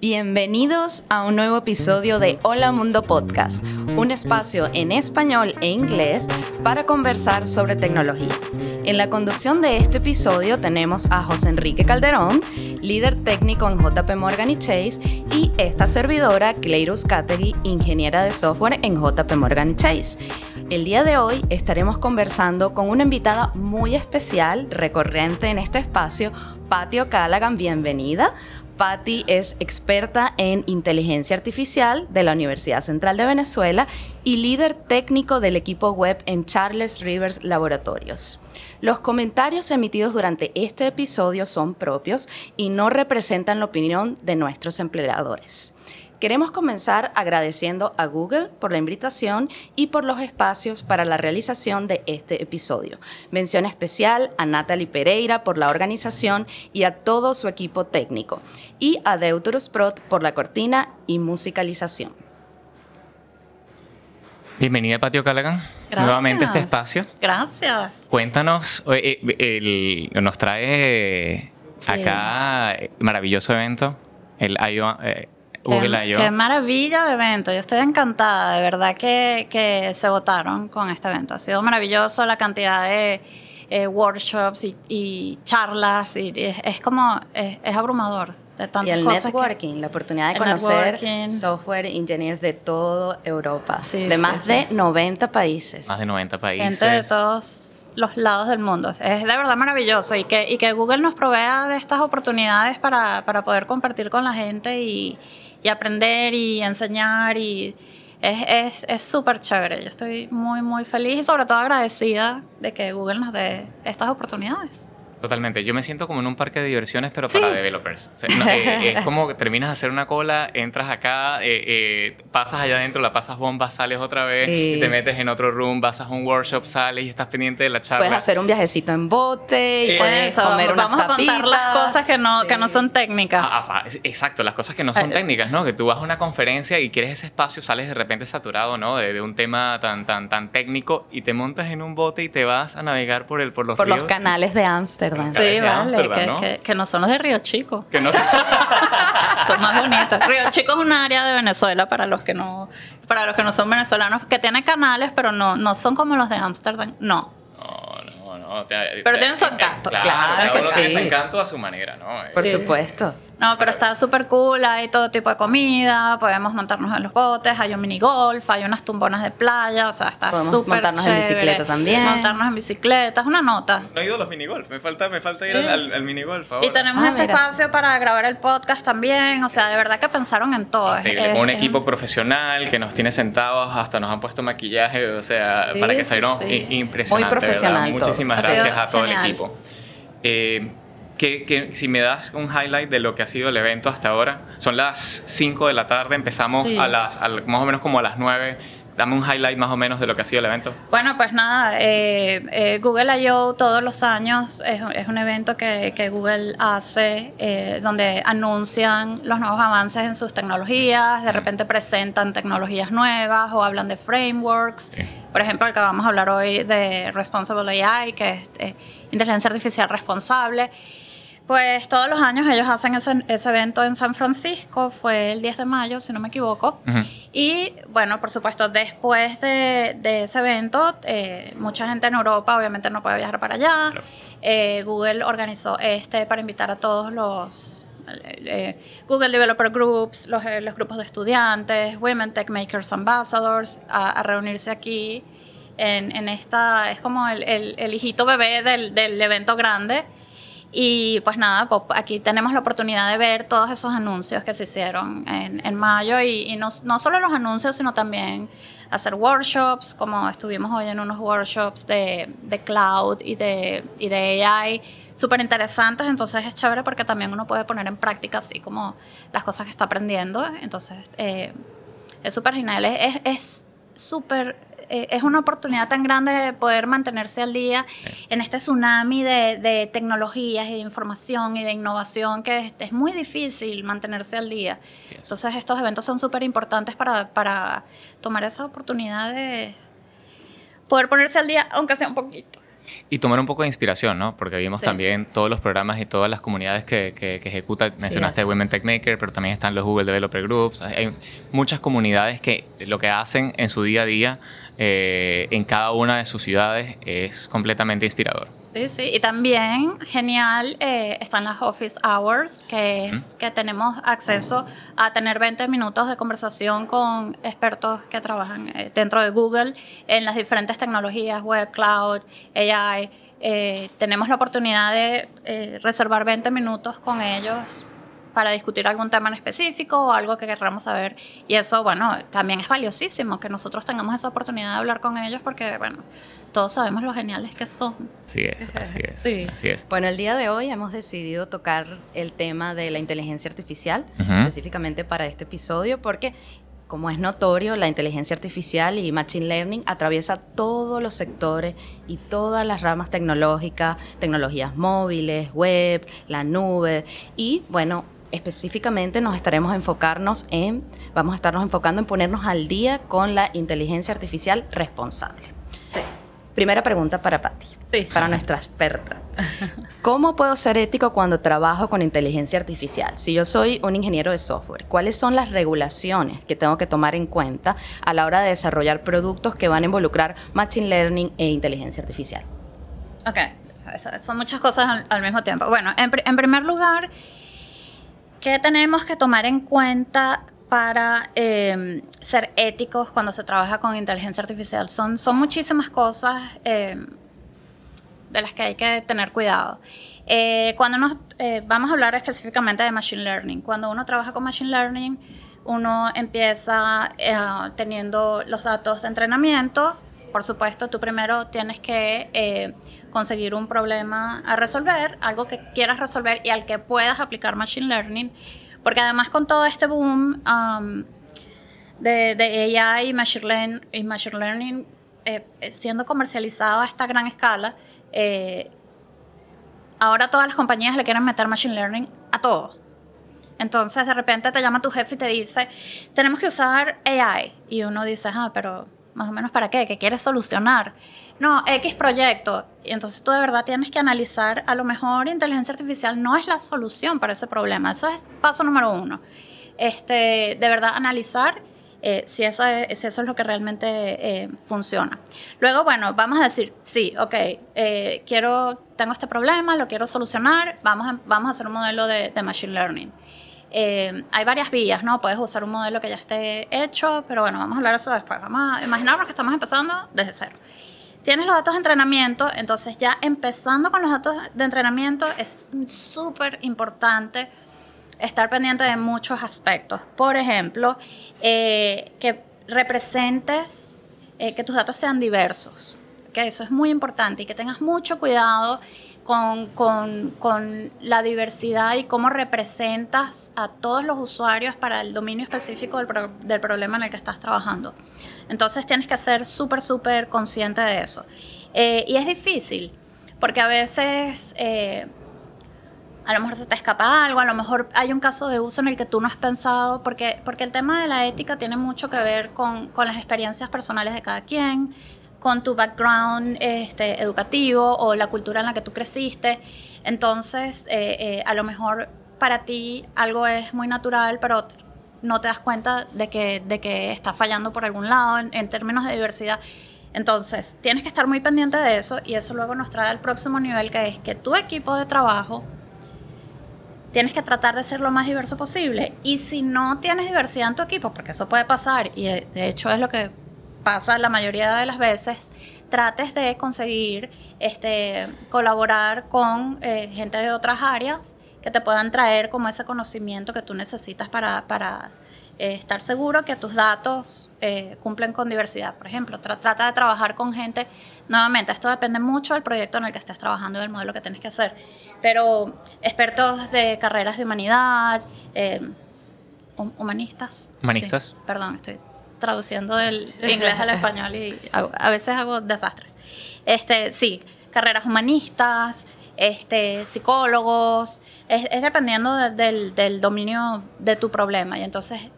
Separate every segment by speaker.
Speaker 1: Bienvenidos a un nuevo episodio de Hola Mundo Podcast, un espacio en español e inglés para conversar sobre tecnología. En la conducción de este episodio tenemos a José Enrique Calderón, líder técnico en JP Morgan Chase, y esta servidora, Cleirus Categui, ingeniera de software en JP Morgan Chase. El día de hoy estaremos conversando con una invitada muy especial, recurrente en este espacio, Patio Callaghan. Bienvenida. Patty es experta en inteligencia artificial de la Universidad Central de Venezuela y líder técnico del equipo web en Charles Rivers Laboratorios. Los comentarios emitidos durante este episodio son propios y no representan la opinión de nuestros empleadores. Queremos comenzar agradeciendo a Google por la invitación y por los espacios para la realización de este episodio. Mención especial a Natalie Pereira por la organización y a todo su equipo técnico. Y a Deuterus Prot por la cortina y musicalización.
Speaker 2: Bienvenida, Patio Callaghan.
Speaker 3: Gracias.
Speaker 2: Nuevamente a este espacio.
Speaker 3: Gracias.
Speaker 2: Cuéntanos, eh, eh, el- nos trae
Speaker 3: Sí.
Speaker 2: acá eh, maravilloso evento, el I.O., eh, Google
Speaker 3: qué, qué maravilla de evento. Yo estoy encantada, de verdad que, que se votaron con este evento. Ha sido maravilloso la cantidad de eh, workshops y, y charlas. Y, y es, es como, es, es abrumador de tantas
Speaker 1: Y el
Speaker 3: cosas. que-
Speaker 1: networking, la oportunidad de conocer
Speaker 3: networking.
Speaker 1: software engineers de toda Europa,
Speaker 3: Sí,
Speaker 1: de
Speaker 3: sí,
Speaker 1: más
Speaker 3: sí.
Speaker 1: de 90 países.
Speaker 2: Más de 90 países.
Speaker 3: Gente de todos los lados del mundo. Es de verdad maravilloso y que, y que Google nos provea de estas oportunidades para, para poder compartir con la gente y, y aprender y enseñar y es es- es súper chévere. Yo estoy muy, muy feliz y sobre todo agradecida de que Google nos dé estas oportunidades.
Speaker 2: Totalmente. Yo me siento como en un parque de diversiones, pero
Speaker 3: Sí.
Speaker 2: para developers. O sea, no, eh, es como que terminas de hacer una cola, entras acá, eh, eh, pasas allá adentro, la pasas bomba, sales otra vez,
Speaker 1: Sí.
Speaker 2: y te metes en otro room, vas a un workshop, sales y estás pendiente de la charla.
Speaker 1: Puedes hacer un viajecito en bote y
Speaker 2: Eh,
Speaker 1: puedes
Speaker 3: Eso,
Speaker 1: comer unas
Speaker 3: vamos a contar las cosas que no, que no son técnicas.
Speaker 2: Ah, ah, exacto, las cosas que no son
Speaker 3: Eh,
Speaker 2: técnicas, ¿no? Que tú vas a una conferencia y quieres ese espacio, sales de repente saturado, ¿no? De, de un tema tan, tan, tan técnico y te montas en un bote y te vas a navegar por, el, por los
Speaker 1: Por los canales de Ámsterdam.
Speaker 2: Sí.
Speaker 3: Sí, vale,
Speaker 2: Ámsterdam,
Speaker 3: que,
Speaker 2: ¿no?
Speaker 3: que- que no son los de Río Chico.
Speaker 2: Que no sé.
Speaker 3: son más bonitos. Río Chico es un área de Venezuela para los que no, para los que no son venezolanos, que tiene canales, pero no, no son como los de Ámsterdam. No.
Speaker 2: No, no, no. te-
Speaker 3: Pero
Speaker 2: te-
Speaker 3: tienen su encanto.
Speaker 2: Claro,
Speaker 1: Claro
Speaker 2: tiene
Speaker 1: sí.
Speaker 2: su encanto a su manera, ¿no?
Speaker 1: Por
Speaker 2: Eh,
Speaker 1: supuesto.
Speaker 3: No, pero está súper cool, hay todo tipo de comida, podemos montarnos en los botes, hay un mini golf, hay unas tumbonas de playa, o sea, está
Speaker 1: Podemos
Speaker 3: súper
Speaker 1: montarnos en bicicleta también.
Speaker 3: Montarnos en bicicleta, es una nota.
Speaker 2: No he ido a los minigolf, me falta, me falta ir al, al, al minigolf ahora.
Speaker 3: Y tenemos
Speaker 1: Ah,
Speaker 3: este
Speaker 1: mira.
Speaker 3: espacio para grabar el podcast también, o sea, de verdad que pensaron en todo. Es- es-
Speaker 2: un
Speaker 3: es-
Speaker 2: equipo profesional que nos tiene sentados, hasta nos han puesto maquillaje, o sea,
Speaker 3: Sí,
Speaker 2: para que salieron
Speaker 3: sí.
Speaker 2: i- impresionante.
Speaker 1: Muy profesional.
Speaker 2: Muchísimas gracias a todo
Speaker 3: genial.
Speaker 2: el equipo. Eh, que, que si me das un highlight de lo que ha sido el evento hasta ahora, son las 5 de la tarde, empezamos
Speaker 3: Sí.
Speaker 2: a las, al- más o menos como a las 9. Dame un highlight más o menos de lo que ha sido el evento.
Speaker 3: Bueno, pues nada, eh, eh, Google I.O. todos los años es, es un evento que, que Google hace eh, donde anuncian los nuevos avances en sus tecnologías, de repente presentan tecnologías nuevas o hablan de frameworks.
Speaker 2: Sí.
Speaker 3: Por ejemplo, el que vamos a hablar hoy de Responsible AI, que es eh, inteligencia artificial responsable. Pues todos los años ellos hacen ese, ese evento en San Francisco, fue el 10 de mayo, si no me equivoco. Y bueno, por supuesto, después de, de ese evento, eh, mucha gente en Europa obviamente no puede viajar para allá.
Speaker 2: Claro.
Speaker 3: Eh, Google organizó este para invitar a todos los eh, Google Developer Groups, los, eh, los grupos de estudiantes, Women Tech Makers Ambassadors, a, a reunirse aquí en, en esta, es como el, el- el hijito bebé del, del evento grande. Y pues nada, pues aquí tenemos la oportunidad de ver todos esos anuncios que se hicieron en, mayo y, y no, no solo los anuncios, sino también hacer workshops, como estuvimos hoy en unos workshops de, de cloud y de, y de AI, súper interesantes, entonces es chévere porque también uno puede poner en práctica así como las cosas que está aprendiendo, entonces eh, es súper genial, es súper eh, es una oportunidad tan grande de poder mantenerse al día en este tsunami de, de tecnologías y de información y de innovación que es, es muy difícil mantenerse al día. Entonces estos eventos son súper importantes para, para tomar esa oportunidad de poder ponerse al día, aunque sea un poquito.
Speaker 2: Y tomar un poco de inspiración, ¿no? Porque vimos
Speaker 3: Sí.
Speaker 2: también todos los programas y todas las comunidades que, que, que ejecuta. Mencionaste. Women Tech Maker, pero también están los Google Developer Groups. Hay hay muchas comunidades que lo que hacen en su día a día eh, en cada una de sus ciudades es completamente inspirador.
Speaker 3: Sí, sí, y también genial eh, están las office hours, que es que tenemos acceso a tener 20 minutos de conversación con expertos que trabajan eh, dentro de Google en las diferentes tecnologías, web, cloud, AI. Eh, tenemos la oportunidad de eh, reservar 20 minutos con ellos para discutir algún tema en específico o algo que queramos saber. Y eso, bueno, también es valiosísimo que nosotros tengamos esa oportunidad de hablar con ellos porque, bueno, todos sabemos lo geniales que son.
Speaker 2: Así es, así es.
Speaker 1: Sí.
Speaker 2: Así es.
Speaker 1: Bueno, el día de hoy hemos decidido tocar el tema de la inteligencia artificial,
Speaker 2: Ujú.
Speaker 1: específicamente para este episodio, porque como es notorio, la inteligencia artificial y machine learning atraviesa todos los sectores y todas las ramas tecnológicas, tecnologías móviles, web, la nube y bueno, específicamente nos estaremos enfocarnos en vamos a estarnos enfocando en ponernos al día con la inteligencia artificial responsable.
Speaker 3: Sí.
Speaker 1: Primera pregunta para Patti,
Speaker 3: Sí.
Speaker 1: para nuestra experta. ¿Cómo puedo ser ético cuando trabajo con inteligencia artificial? Si yo soy un ingeniero de software, ¿cuáles son las regulaciones que tengo que tomar en cuenta a la hora de desarrollar productos que van a involucrar machine learning e inteligencia artificial?
Speaker 3: Ok, son muchas cosas al, al mismo tiempo. Bueno, en, en primer lugar, ¿qué tenemos que tomar en cuenta para eh, ser éticos cuando se trabaja con inteligencia artificial? Son, son muchísimas cosas eh, de las que hay que tener cuidado. Eh, cuando nos, eh, vamos a hablar específicamente de Machine Learning. Cuando uno trabaja con Machine Learning, uno empieza eh, teniendo los datos de entrenamiento. Por supuesto, tú primero tienes que conseguir un problema a resolver, algo que quieras resolver y al que puedas aplicar Machine Learning. Porque además con todo este boom um, de, de AI y Machine, Learn- y machine Learning siendo comercializado a esta gran escala, eh, ahora todas las compañías le quieren meter Machine Learning a todo. Entonces de repente te llama tu jefe y te dice, tenemos que usar AI. Y uno dice, ah, pero más o menos para qué, ¿qué quieres solucionar? No, X proyecto. Y entonces tú de verdad tienes que analizar, a lo mejor inteligencia artificial no es la solución para ese problema. Eso es paso número uno. Este, de verdad analizar eh, si, eso es, si eso es lo que realmente eh, funciona. Luego, bueno, vamos a decir, sí, ok, eh, quiero, tengo este problema, lo quiero solucionar, vamos a, vamos a hacer un modelo de, de Machine Learning. Eh, hay varias vías, ¿no? Puedes usar un modelo que ya esté hecho, pero bueno, vamos a hablar de eso después. Vamos a imaginarnos que estamos empezando desde cero. Tienes los datos de entrenamiento, entonces ya empezando con los datos de entrenamiento es súper importante estar pendiente de muchos aspectos. Por ejemplo, eh, que representes, eh, que tus datos sean diversos. que Eso es muy importante y que tengas mucho cuidado con, con, con la diversidad y cómo representas a todos los usuarios para el dominio específico del, pro- del problema en el que estás trabajando. Entonces tienes que ser súper, súper consciente de eso. Eh, y es difícil, porque a veces eh, a lo mejor se te escapa algo, a lo mejor hay un caso de uso en el que tú no has pensado, porque, porque el tema de la ética tiene mucho que ver con, con las experiencias personales de cada quien, con tu background este, educativo o la cultura en la que tú creciste. Entonces, eh, eh, a lo mejor para ti algo es muy natural, pero no te das cuenta de que, de que está fallando por algún lado en, en términos de diversidad. Entonces, tienes que estar muy pendiente de eso y eso luego nos trae al próximo nivel, que es que tu equipo de trabajo tienes que tratar de ser lo más diverso posible. Y si no tienes diversidad en tu equipo, porque eso puede pasar, y de de hecho es lo que pasa la mayoría de las veces, trates de conseguir este, colaborar con eh, gente de otras áreas que te puedan traer como ese conocimiento que tú necesitas para, para eh, estar seguro que tus datos eh, cumplen con diversidad. Por ejemplo, tra- trata de trabajar con gente, nuevamente, esto depende mucho del proyecto en el que estés trabajando y del modelo que tienes que hacer, pero expertos de carreras de humanidad, eh, hum- humanistas.
Speaker 2: Humanistas.
Speaker 3: Sí, perdón, estoy traduciendo del inglés al español y hago- a veces hago desastres. Este, sí, carreras humanistas, este, psicólogos, es, es dependiendo de- del, del dominio de tu problema. Y entonces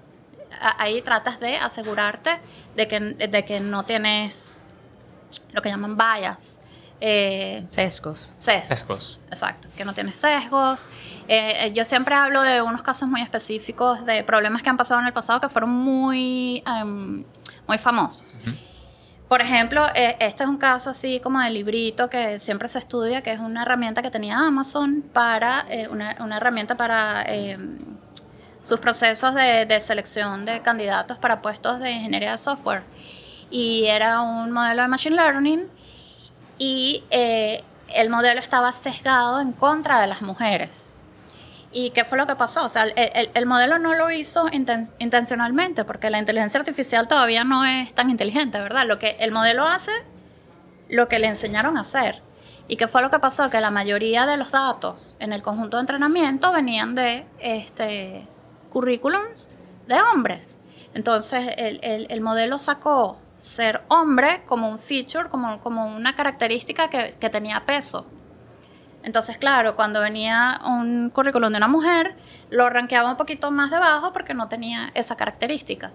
Speaker 3: a- ahí tratas de asegurarte de que, de que no tienes lo que llaman bias eh,
Speaker 1: sesgos.
Speaker 3: sesgos.
Speaker 2: Sesgos.
Speaker 3: Exacto, que no tiene sesgos. Eh, eh, yo siempre hablo de unos casos muy específicos de problemas que han pasado en el pasado que fueron muy, em, muy famosos. Por ejemplo, eh, este es un caso así como de librito que siempre se estudia, que es una herramienta que tenía Amazon para, eh, una, una herramienta para em, sus procesos de, de selección de candidatos para puestos de ingeniería de software. Y era un modelo de Machine Learning y eh, el modelo estaba sesgado en contra de las mujeres. ¿Y qué fue lo que pasó? O sea, el, el- el modelo no lo hizo inten- intencionalmente, porque la inteligencia artificial todavía no es tan inteligente, ¿verdad? Lo que el modelo hace, lo que le enseñaron a hacer. ¿Y qué fue lo que pasó? Que la mayoría de los datos en el conjunto de entrenamiento venían de este, currículums de hombres. Entonces, el, el- el modelo sacó ser hombre como un feature, como, como una característica que, que tenía peso. Entonces, claro, cuando venía un currículum de una mujer, lo rankeaba un poquito más debajo porque no tenía esa característica.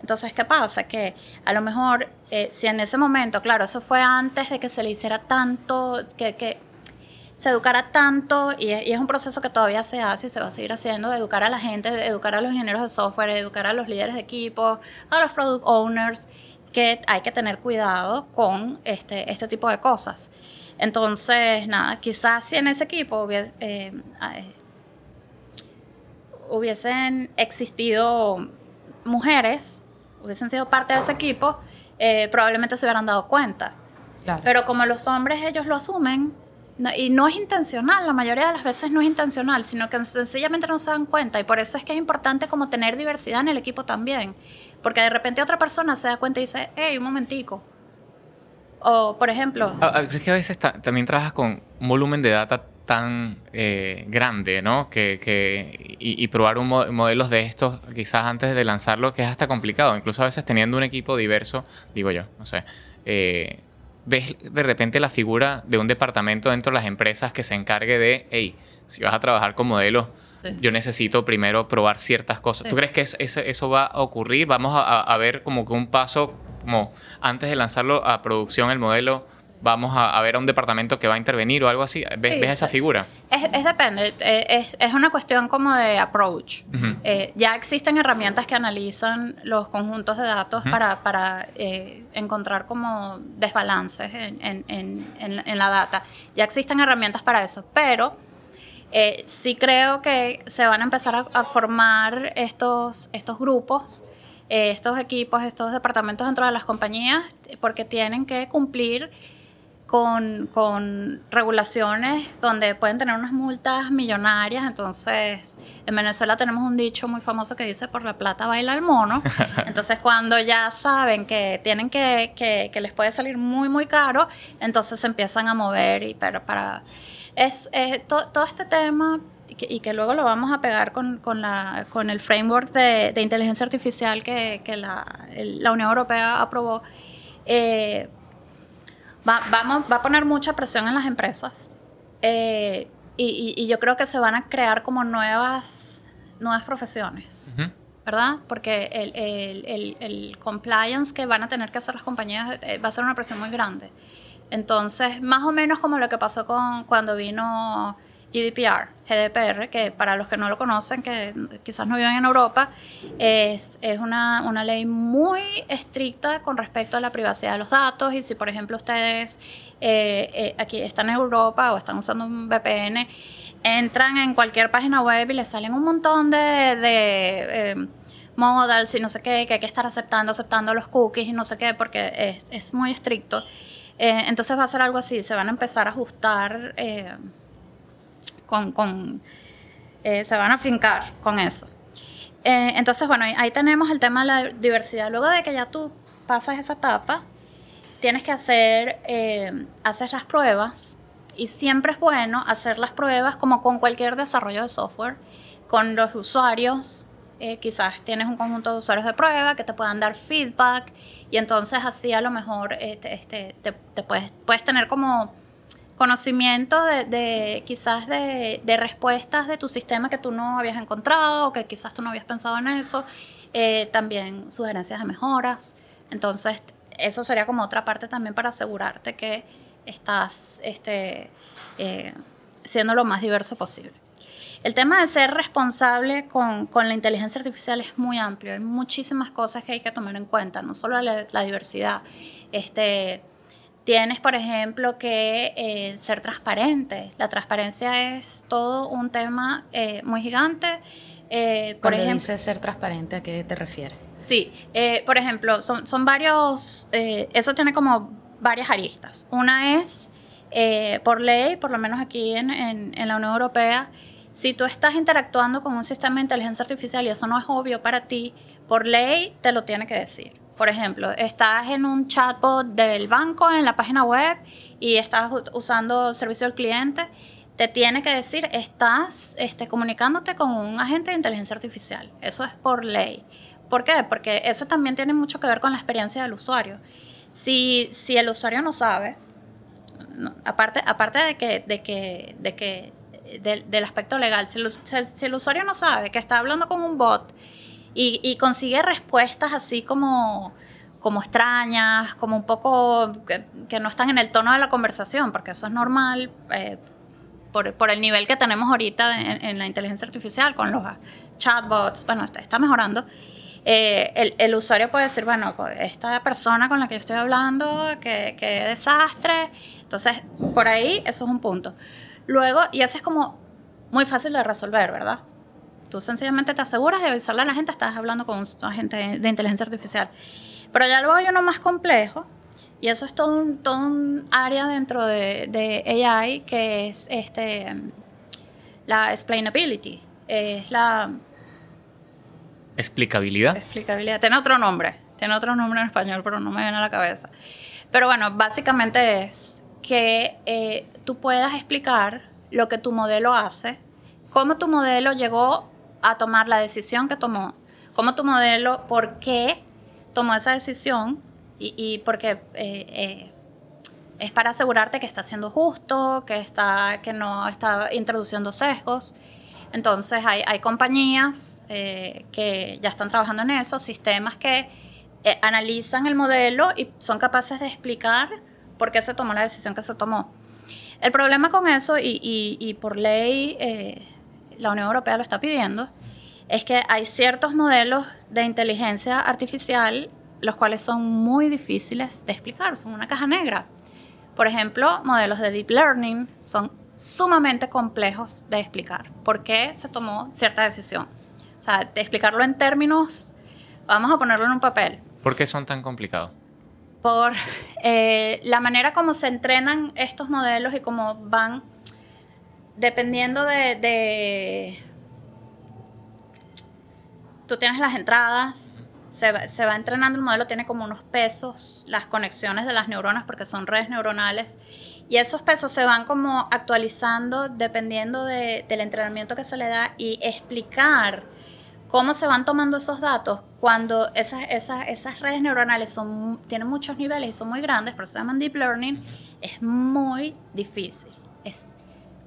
Speaker 3: Entonces, ¿qué pasa? Que a lo mejor, eh, si en ese momento, claro, eso fue antes de que se le hiciera tanto, que, que se educara tanto, y es, y es un proceso que todavía se hace y se va a seguir haciendo, de educar a la gente, de educar a los ingenieros de software, de educar a los líderes de equipo, a los product owners, que hay que tener cuidado con este, este tipo de cosas. Entonces, nada, quizás si en ese equipo hubiese, eh, hubiesen existido mujeres, hubiesen sido parte de ese equipo, eh, probablemente se hubieran dado cuenta.
Speaker 1: Claro.
Speaker 3: Pero como los hombres ellos lo asumen, no- y no es intencional, la mayoría de las veces no es intencional, sino que sencillamente no se dan cuenta. Y por eso es que es importante como tener diversidad en el equipo también. Porque de repente otra persona se da cuenta y dice, hey, un momentico. O, por ejemplo,
Speaker 2: Ah, ah, Es que a veces ta- también trabajas con un volumen de data tan eh, grande, ¿no? Que, que- y, y probar un mo- modelos de estos quizás antes de lanzarlo, que es hasta complicado. Incluso a veces teniendo un equipo diverso, digo yo, no sé. eh, ves de repente la figura de un departamento dentro de las empresas que se encargue de, hey, si vas a trabajar con modelos,
Speaker 1: Sí.
Speaker 2: yo necesito primero probar ciertas cosas.
Speaker 3: Sí.
Speaker 2: ¿Tú crees que es- ese- eso va a ocurrir? Vamos a- a ver como que un paso, como antes de lanzarlo a producción el modelo, vamos a, a ver a un departamento que va a intervenir o algo así. ¿Ves,
Speaker 3: Sí,
Speaker 2: ves esa figura?
Speaker 3: es, es depende, eh, es, es una cuestión como de approach. Eh, ya existen herramientas que analizan los conjuntos de datos para, para eh, encontrar como desbalances en, en- en- la data. Ya existen herramientas para eso, pero eh, sí creo que se van a empezar a, a formar estos, estos grupos, estos equipos, estos departamentos dentro de las compañías, porque tienen que cumplir con, con regulaciones donde pueden tener unas multas millonarias. Entonces, en Venezuela tenemos un dicho muy famoso que dice, por la plata baila el mono. Entonces, cuando ya saben que tienen que, que, que les puede salir muy, muy caro, entonces se empiezan a mover y para... para es, eh, to- todo este tema y que, y que luego lo vamos a pegar con, con, la, con el framework de, de inteligencia artificial que, que la, la Unión Europea aprobó, eh, va, vamos, va a poner mucha presión en las empresas. Eh, y, y- y yo creo que se van a crear como nuevas, nuevas profesiones.
Speaker 2: Ujú.
Speaker 3: ¿Verdad? Porque el, el- el- el compliance que van a tener que hacer las compañías eh, va a ser una presión muy grande. Entonces, más o menos como lo que pasó con cuando vino GDPR, GDPR, que para los que no lo conocen, que quizás no viven en Europa, es, una, ley muy estricta con respecto a la privacidad de los datos y si, por ejemplo, ustedes eh, eh, aquí están en Europa o están usando un VPN, entran en cualquier página web y les salen un montón de... de eh, y no sé qué, que hay que estar aceptando, aceptando los cookies y no sé qué, porque es, muy estricto. Eh, entonces va a ser algo así, se van a empezar a ajustar con, con eh, se van a fincar con eso. Eh, entonces, bueno, ahí, tenemos el tema de la diversidad. Luego de que ya tú pasas esa etapa, tienes que hacer, eh, hacer las pruebas y siempre es bueno hacer las pruebas como con cualquier desarrollo de software, con los usuarios. quizás tienes un conjunto de usuarios de prueba que te puedan dar feedback y entonces así a lo mejor este, este, te, te puedes, puedes tener como conocimiento de, quizás de, de respuestas de tu sistema que tú no habías encontrado o que quizás tú no habías pensado en eso. Eh, también sugerencias de mejoras. Entonces, eso sería como otra parte también para asegurarte que estás este, eh, siendo lo más diverso posible. El tema de ser responsable con, con, la inteligencia artificial es muy amplio. Hay muchísimas cosas que hay que tomar en cuenta, no solo la, la diversidad. Este, tienes, por ejemplo, que eh, ser transparente. La transparencia es todo un tema eh, muy gigante.
Speaker 1: Eh, por ejemplo, dices ser transparente, ¿a qué te refieres?
Speaker 3: Sí, eh, por ejemplo, son, son varios, eso tiene como varias aristas. Una es, por ley, por lo menos aquí en, en, en la Unión Europea, si tú estás interactuando con un sistema de inteligencia artificial y eso no es obvio para ti, por ley te lo tiene que decir. Por ejemplo, estás en un chatbot del banco en la página web y estás usando servicio al cliente, te tiene que decir, estás este, comunicándote con un agente de inteligencia artificial. Eso es por ley. ¿Por qué? Porque eso también tiene mucho que ver con la experiencia del usuario. Si, si el usuario no sabe, aparte, aparte de que, de que, de que del, aspecto legal. Si el, usuario no sabe que está hablando con un bot y, consigue respuestas así como, como extrañas, como un poco que, no están en el tono de la conversación, porque eso es normal eh, por, el nivel que tenemos ahorita en, la inteligencia artificial con los chatbots, bueno, está, mejorando. Eh, el, el, usuario puede decir, bueno, esta persona con la que yo estoy hablando, que, que desastre. Entonces, por ahí, eso es un punto. Luego, y eso es como muy fácil de resolver, ¿verdad? Tú sencillamente te aseguras de avisarle a la gente, estás hablando con un agente de inteligencia artificial. Pero ya luego hay uno más complejo, y eso es todo un, todo un área dentro de, de, AI que es este, la explainability. Es la...
Speaker 2: ¿Explicabilidad?
Speaker 3: Explicabilidad. Tiene otro nombre. Tiene otro nombre en español, pero no me viene a la cabeza. Pero bueno, básicamente es que eh, tú puedas explicar lo que tu modelo hace, cómo tu modelo llegó a tomar la decisión que tomó, cómo tu modelo, por qué tomó esa decisión y, y porque eh, eh, es para asegurarte que está siendo justo, que, está, que no está introduciendo sesgos. Entonces hay, hay compañías que ya están trabajando en eso, sistemas que analizan el modelo y son capaces de explicar por qué se tomó la decisión que se tomó. El problema con eso, y, por ley eh, la Unión Europea lo está pidiendo, es que hay ciertos modelos de inteligencia artificial los cuales son muy difíciles de explicar, son una caja negra. Por ejemplo, modelos de deep learning son sumamente complejos de explicar. ¿Por qué se tomó cierta decisión? O sea, de explicarlo en términos, vamos a ponerlo en un papel.
Speaker 2: ¿Por qué son tan complicados?
Speaker 3: por eh, la manera como se entrenan estos modelos y cómo van dependiendo de, tú tienes las entradas, se va, entrenando el modelo, tiene como unos pesos, las conexiones de las neuronas, porque son redes neuronales, y esos pesos se van como actualizando dependiendo del entrenamiento que se le da y explicar cómo se van tomando esos datos cuando esas, esas, esas redes neuronales son, tienen muchos niveles y son muy grandes, pero se llaman deep learning, es muy difícil, es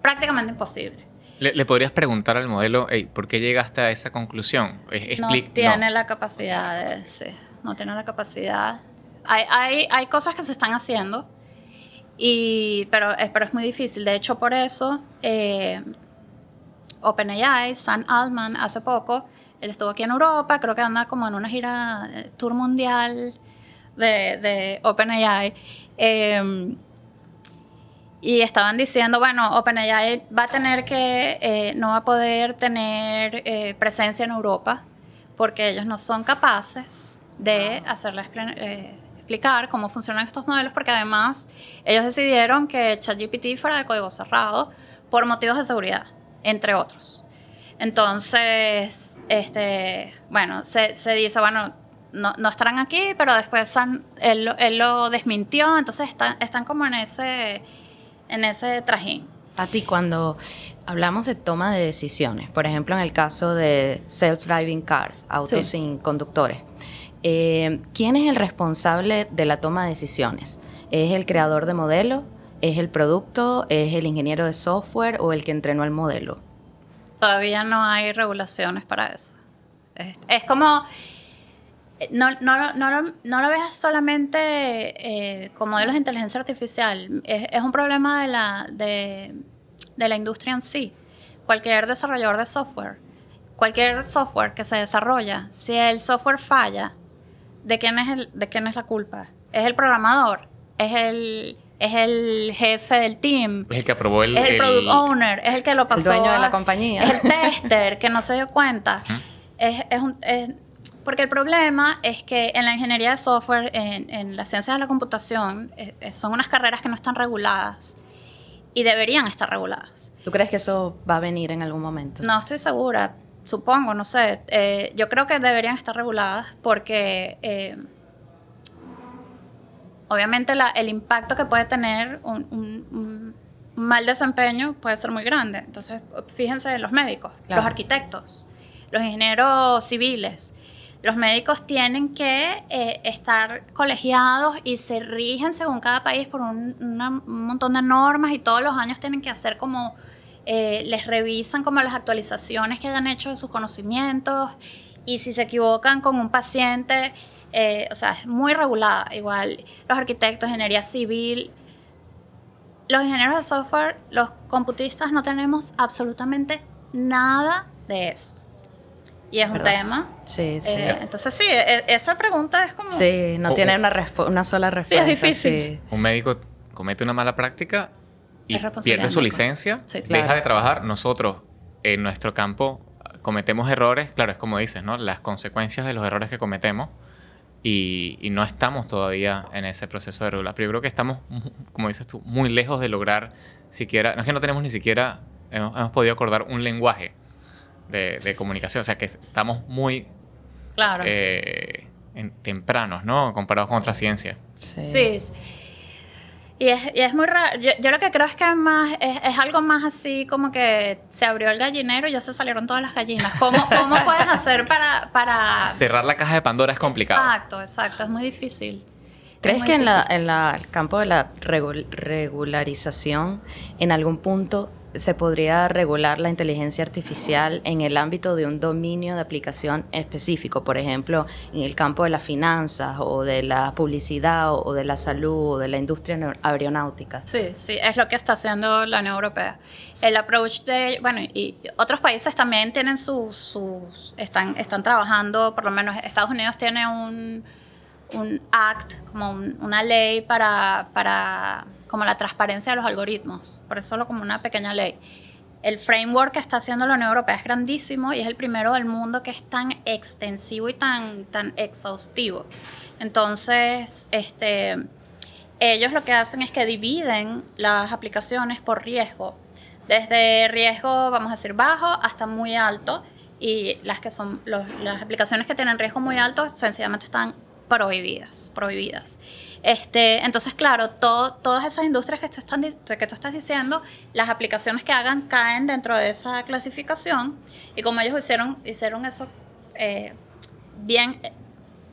Speaker 3: prácticamente imposible.
Speaker 2: ¿Le, podrías preguntar al modelo, ¿por qué llegaste a esa conclusión?
Speaker 3: no tiene la capacidad, de, no tiene la capacidad. Hay, hay, hay, cosas que se están haciendo, y, pero, pero es muy difícil. De hecho, por eso, eh, OpenAI, Sam Altman, hace poco, él estuvo aquí en Europa, creo que anda como en una gira eh, tour mundial de, de OpenAI. Y estaban diciendo, bueno, OpenAI va a tener que, eh, no va a poder tener eh, presencia en Europa porque ellos no son capaces de hacerle explicar cómo funcionan estos modelos porque además ellos decidieron que ChatGPT fuera de código cerrado por motivos de seguridad, entre otros. Entonces, este, bueno, se, dice, bueno, no, no, estarán aquí, pero después él, él, lo desmintió, entonces están, están como en ese, en ese trajín.
Speaker 1: A ti, cuando hablamos de toma de decisiones, por ejemplo, en el caso de self-driving cars, autos sin conductores, eh, ¿quién es el responsable de la toma de decisiones? ¿Es el creador de modelo? ¿Es el producto? ¿Es el ingeniero de software o el que entrenó el modelo?
Speaker 3: Todavía no hay regulaciones para eso. Es, como... no, no, no, lo, no lo veas solamente eh, como modelos de inteligencia artificial, es, es un problema de la, de, de la industria en sí. Cualquier desarrollador de software, cualquier software que se desarrolla, si el software falla, ¿de quién es, el, de quién es la culpa? ¿Es el programador? ¿Es el, es el jefe del team?
Speaker 2: Es el que aprobó el...
Speaker 3: ¿Es el, product owner? ¿Es el que lo pasó?
Speaker 1: El dueño de la compañía.
Speaker 3: ¿Es el tester que no se dio cuenta? Es un- es- porque el problema es que en la ingeniería de software, en, en las ciencias de la computación, eh, eh, son unas carreras que no están reguladas y deberían estar reguladas.
Speaker 1: ¿Tú crees que eso va a venir en algún momento?
Speaker 3: No estoy segura, supongo, no sé. Eh, yo creo que deberían estar reguladas porque eh, obviamente la- el impacto que puede tener un, un- un mal desempeño puede ser muy grande. Entonces, fíjense en los médicos,
Speaker 1: Claro.
Speaker 3: los arquitectos, los ingenieros civiles. Los médicos tienen que eh, estar colegiados y se rigen según cada país por un, montón de normas y todos los años tienen que hacer como, eh, les revisan como las actualizaciones que hayan hecho de sus conocimientos y si se equivocan con un paciente, eh, o sea, es muy regulada. Igual los arquitectos, ingeniería civil, los ingenieros de software, los computistas no tenemos absolutamente nada de eso. Y es un
Speaker 1: ¿Verdad?
Speaker 3: tema.
Speaker 1: Sí, sí.
Speaker 3: eh, entonces sí, e- esa pregunta es como...
Speaker 1: sí, no
Speaker 2: O-
Speaker 1: tiene una, una sola respuesta.
Speaker 3: difícil.
Speaker 1: sí.
Speaker 2: Un médico comete una mala práctica y
Speaker 3: Es
Speaker 2: pierde su licencia,
Speaker 3: Sí,
Speaker 2: deja
Speaker 1: claro.
Speaker 2: de trabajar. Nosotros, en nuestro campo, cometemos errores. Claro, es como dices, ¿no? Las consecuencias de los errores que cometemos. Y, y no estamos todavía en ese proceso de regular. Pero yo creo que estamos, mu- como dices tú, muy lejos de lograr siquiera... No es que no tenemos ni siquiera... Hemos, hemos podido acordar un lenguaje de, de comunicación. O sea, que estamos muy
Speaker 3: Claro.
Speaker 2: eh, en- tempranos, ¿no? Comparados con otras ciencias.
Speaker 1: Sí.
Speaker 3: Sí. Y es, y es muy raro. Yo, yo lo que creo es que es, más, es, es algo más así como que se abrió el gallinero y ya se salieron todas las gallinas. ¿Cómo, cómo puedes hacer para, para...
Speaker 2: Cerrar la caja de Pandora es complicado.
Speaker 3: Exacto, exacto. Es muy difícil. Es
Speaker 1: ¿Crees
Speaker 3: muy
Speaker 1: que en, la,
Speaker 3: difícil.
Speaker 1: en la- el campo de la regul- regularización, en algún punto se podría regular la inteligencia artificial en el ámbito de un dominio de aplicación específico? Por ejemplo, en el campo de las finanzas o de la publicidad o, de la salud o de la industria aer- aeronáutica.
Speaker 3: Sí, sí, es lo que está haciendo la Unión Europea. El approach de, bueno, y otros países también tienen sus, sus están, están trabajando, por lo menos Estados Unidos tiene un, un act, como un- una ley para, para, como la transparencia de los algoritmos, por eso solo como una pequeña ley. El framework que está haciendo la Unión Europea es grandísimo y es el primero del mundo que es tan extensivo y tan, tan exhaustivo. Entonces, este, ellos lo que hacen es que dividen las aplicaciones por riesgo, desde riesgo, vamos a decir, bajo hasta muy alto, y las que son los- las aplicaciones que tienen riesgo muy alto sencillamente están prohibidas, prohibidas. Este, entonces, claro, todo- todas esas industrias que tú, están, que estás diciendo, las aplicaciones que hagan caen dentro de esa clasificación, y como ellos hicieron, hicieron eso eh, bien,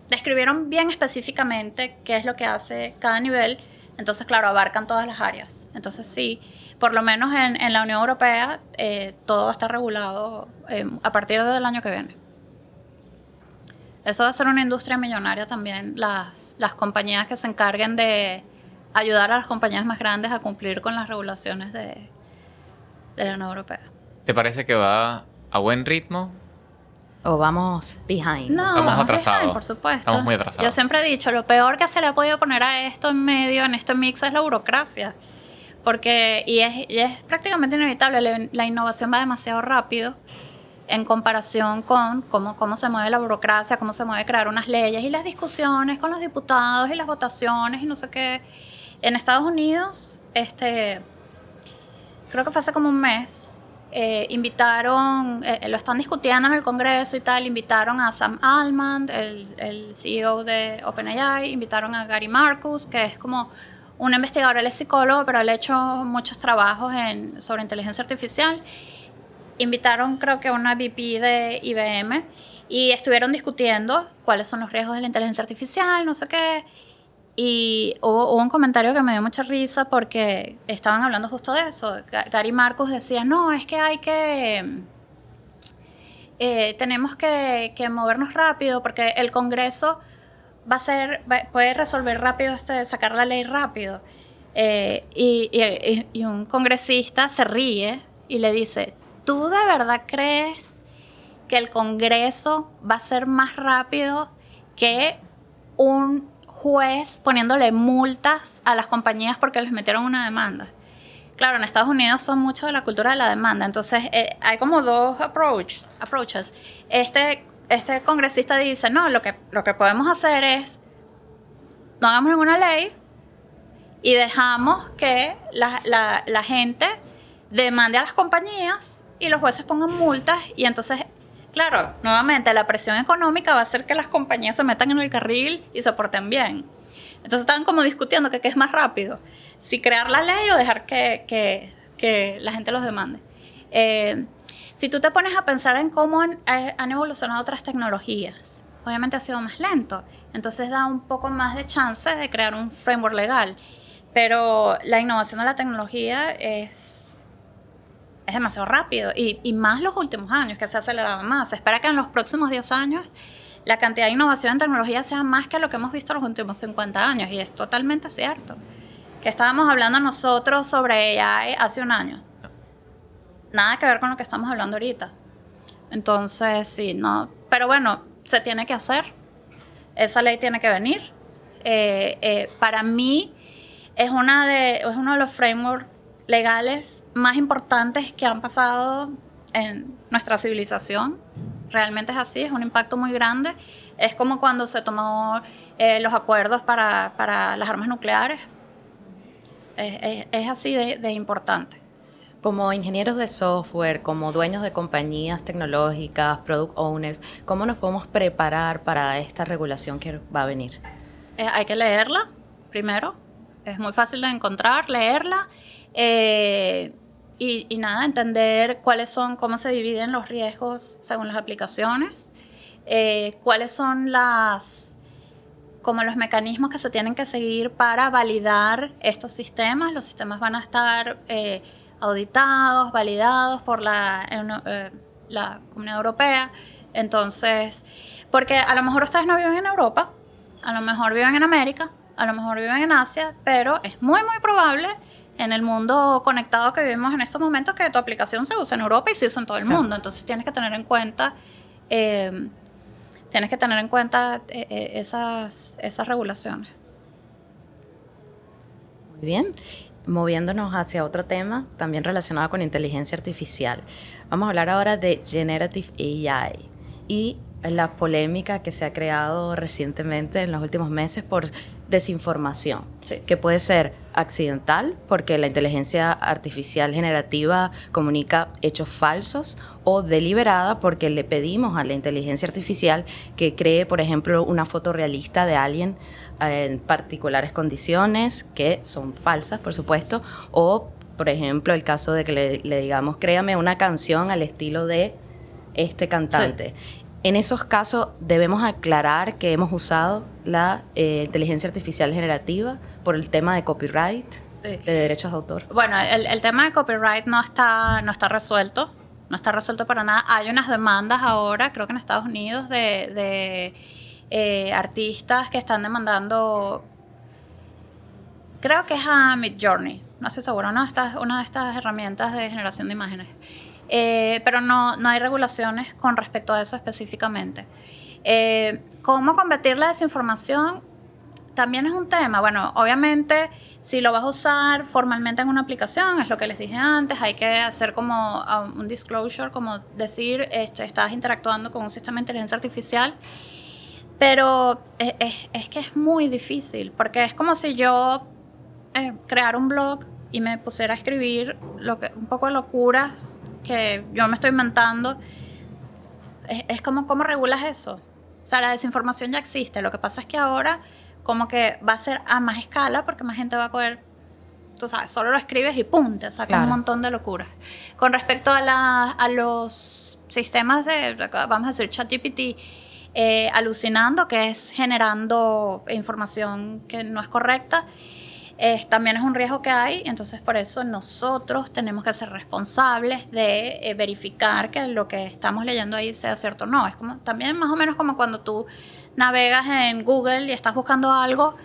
Speaker 3: describieron bien específicamente qué es lo que hace cada nivel, entonces, claro, abarcan todas las áreas. Entonces, sí, por lo menos en, la Unión Europea, eh, todo está regulado eh, a partir del año que viene. Eso va a ser una industria millonaria también, las, las compañías que se encarguen de ayudar a las compañías más grandes a cumplir con las regulaciones de, de la Unión Europea.
Speaker 2: ¿Te parece que va a buen ritmo?
Speaker 1: O vamos behind.
Speaker 3: No,
Speaker 2: Estamos
Speaker 3: vamos
Speaker 2: atrasados.
Speaker 3: behind, por supuesto.
Speaker 2: Estamos muy atrasados.
Speaker 3: Yo siempre he dicho, lo peor que se le ha podido poner a esto en medio, en este mix, es la burocracia. Porque, y es, y es prácticamente inevitable, la, la innovación va demasiado rápido en comparación con cómo, cómo se mueve la burocracia, cómo se mueve crear unas leyes y las discusiones con los diputados y las votaciones y no sé qué. En Estados Unidos, este, creo que fue hace como un mes, eh, invitaron, eh, lo están discutiendo en el Congreso y tal, invitaron a Sam Altman, el, el CEO de OpenAI, invitaron a Gary Marcus, que es como un investigador, él es psicólogo, pero él ha hecho muchos trabajos en, sobre inteligencia artificial. Invitaron creo que una VP de IBM y estuvieron discutiendo cuáles son los riesgos de la inteligencia artificial, no sé qué. Y hubo, hubo un comentario que me dio mucha risa porque estaban hablando justo de eso. Ga- Gary Marcus decía, no, es que hay que... eh, tenemos que, movernos rápido porque el Congreso va a ser, puede resolver rápido, este, sacar la ley rápido. Eh, y, un congresista se ríe y le dice, ¿tú de verdad crees que el Congreso va a ser más rápido que un juez poniéndole multas a las compañías porque les metieron una demanda? Claro, en Estados Unidos son mucho de la cultura de la demanda, entonces eh, hay como dos approach, approaches. Este, este congresista dice, no, lo que, lo que podemos hacer es, no hagamos ninguna ley y dejamos que la, la gente demande a las compañías y los jueces pongan multas y entonces claro, nuevamente la presión económica va a hacer que las compañías se metan en el carril y se porten bien. Entonces estaban como discutiendo que qué es más rápido, si crear la ley o dejar que, la gente los demande. Eh, si tú te pones a pensar en cómo eh, han, evolucionado otras tecnologías, obviamente ha sido más lento, entonces da un poco más de chance de crear un framework legal, pero la innovación de la tecnología es, es demasiado rápido y, y más los últimos años que se ha acelerado más. Se espera que en los próximos 10 años la cantidad de innovación en tecnología sea más que lo que hemos visto en los últimos 50 años, y es totalmente cierto. Que estábamos hablando nosotros sobre AI hace un año. Nada que ver con lo que estamos hablando ahorita. Entonces, sí, no. Pero bueno, se tiene que hacer. Esa ley tiene que venir. Eh, eh, para mí, es, una de, es uno de los frameworks legales más importantes que han pasado en nuestra civilización realmente es así, es un impacto muy grande. Es como cuando se tomó eh, los acuerdos para, para, las armas nucleares. Es, es, así de, de, importante.
Speaker 1: Como ingenieros de software, como dueños de compañías tecnológicas, product owners, ¿cómo nos podemos preparar para esta regulación que va a venir?
Speaker 3: Eh, hay que leerla primero. Es muy fácil de encontrar, leerla. Eh, y, nada, entender cuáles son, cómo se dividen los riesgos según las aplicaciones, eh, cuáles son las, como los mecanismos que se tienen que seguir para validar estos sistemas. Los sistemas van a estar eh, auditados, validados por la, eh, la Comunidad Europea. Entonces, porque a lo mejor ustedes no viven en Europa, a lo mejor viven en América, a lo mejor viven en Asia, pero es muy, muy probable en el mundo conectado que vivimos en estos momentos que tu aplicación se usa en Europa y se usa en todo el mundo. Entonces tienes que tener en cuenta, eh, tienes que tener en cuenta eh, eh, esas, esas regulaciones.
Speaker 1: Muy bien. Moviéndonos hacia otro tema, también relacionado con inteligencia artificial. Vamos a hablar ahora de Generative AI y la polémica que se ha creado recientemente en los últimos meses por desinformación, que puede ser accidental porque la inteligencia artificial generativa comunica hechos falsos o deliberada porque le pedimos a la inteligencia artificial que cree, por ejemplo, una foto realista de alguien en particulares condiciones que son falsas, por supuesto, o, por ejemplo, el caso de que le, digamos, créame una canción al estilo de este cantante. En esos casos debemos aclarar que hemos usado la eh, inteligencia artificial generativa por el tema de copyright, de derechos de autor.
Speaker 3: Bueno, el, tema de copyright no está, no está resuelto, no está resuelto para nada. Hay unas demandas ahora, creo que en Estados Unidos, de, eh, artistas que están demandando, creo que es a Midjourney, no estoy segura, una de estas, una de estas herramientas de generación de imágenes. Eh, pero no, no hay regulaciones con respecto a eso específicamente. Eh, ¿Cómo combatir la desinformación? También es un tema. Bueno, obviamente, si lo vas a usar formalmente en una aplicación, es lo que les dije antes, hay que hacer como um, un disclosure, como decir, este, estás interactuando con un sistema de inteligencia artificial. Pero es, que es muy difícil, porque es como si yo eh, creara un blog y me pusiera a escribir lo que, un poco de locuras que yo me estoy inventando. Es, como, ¿cómo regulas eso? O sea, la desinformación ya existe. Lo que pasa es que ahora como que va a ser a más escala porque más gente va a poder, tú sabes, solo lo escribes y pum, te saca un montón de locuras. Con respecto a, la, a los sistemas de, vamos a decir, ChatGPT, eh, alucinando, que es generando información que no es correcta, eh, también es un riesgo que hay, entonces por eso nosotros tenemos que ser responsables de eh, verificar que lo que estamos leyendo ahí sea cierto o no. Es como también más o menos como cuando tú navegas en Google y estás buscando algo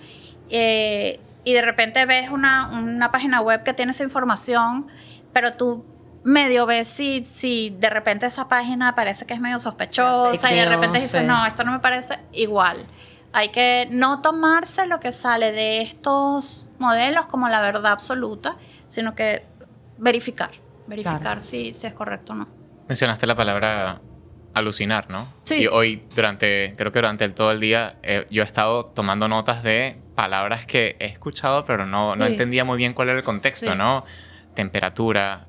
Speaker 3: eh, y de repente ves una, una página web que tiene esa información, pero tú medio ves si, si de repente esa página parece que es medio sospechosa y de repente dices, no, esto no me parece igual. Hay que no tomarse lo que sale de estos modelos como la verdad absoluta, sino que verificar, verificar si, si es correcto o no.
Speaker 2: Mencionaste la palabra alucinar, ¿no?
Speaker 3: Sí.
Speaker 2: Y hoy, durante, creo que durante el, todo el día, eh, yo he estado tomando notas de palabras que he escuchado, pero no, no entendía muy bien cuál era el contexto, ¿no? Temperatura,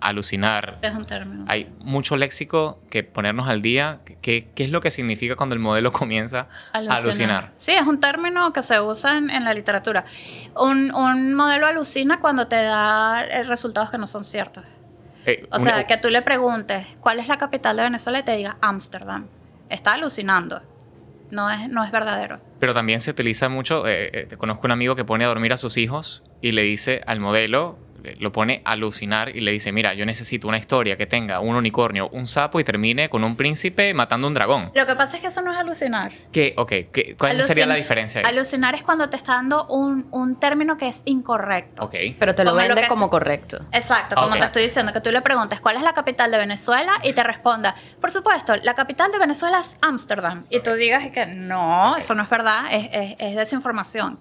Speaker 2: alucinar.
Speaker 3: Es un término.
Speaker 2: Hay mucho léxico que ponernos al día. ¿Qué, ¿Qué, es lo que significa cuando el modelo comienza a alucinar?
Speaker 3: Sí, es un término que se usa en, en la literatura. Un, un, modelo alucina cuando te da eh, resultados que no son ciertos. Eh, o sea, que tú le preguntes, ¿cuál es la capital de Venezuela? Y te diga, Ámsterdam. Está alucinando. No es, no es verdadero.
Speaker 2: Pero también se utiliza mucho, eh, eh, te conozco un amigo que pone a dormir a sus hijos y le dice al modelo, lo pone a alucinar y le dice, mira, yo necesito una historia que tenga un unicornio, un sapo y termine con un príncipe matando un dragón.
Speaker 3: Lo que pasa es que eso no es alucinar.
Speaker 2: ¿Qué? Ok, ¿qué, ¿cuál sería la diferencia? Ahí?
Speaker 3: Alucinar es cuando te está dando un, un término que es incorrecto.
Speaker 2: Ok.
Speaker 1: Pero te lo vende como correcto.
Speaker 3: Exacto, como te estoy diciendo, que tú le preguntes cuál es la capital de Venezuela y te responda, por supuesto, la capital de Venezuela es Ámsterdam. Y tú digas que no, eso no es verdad, es, es, es desinformación.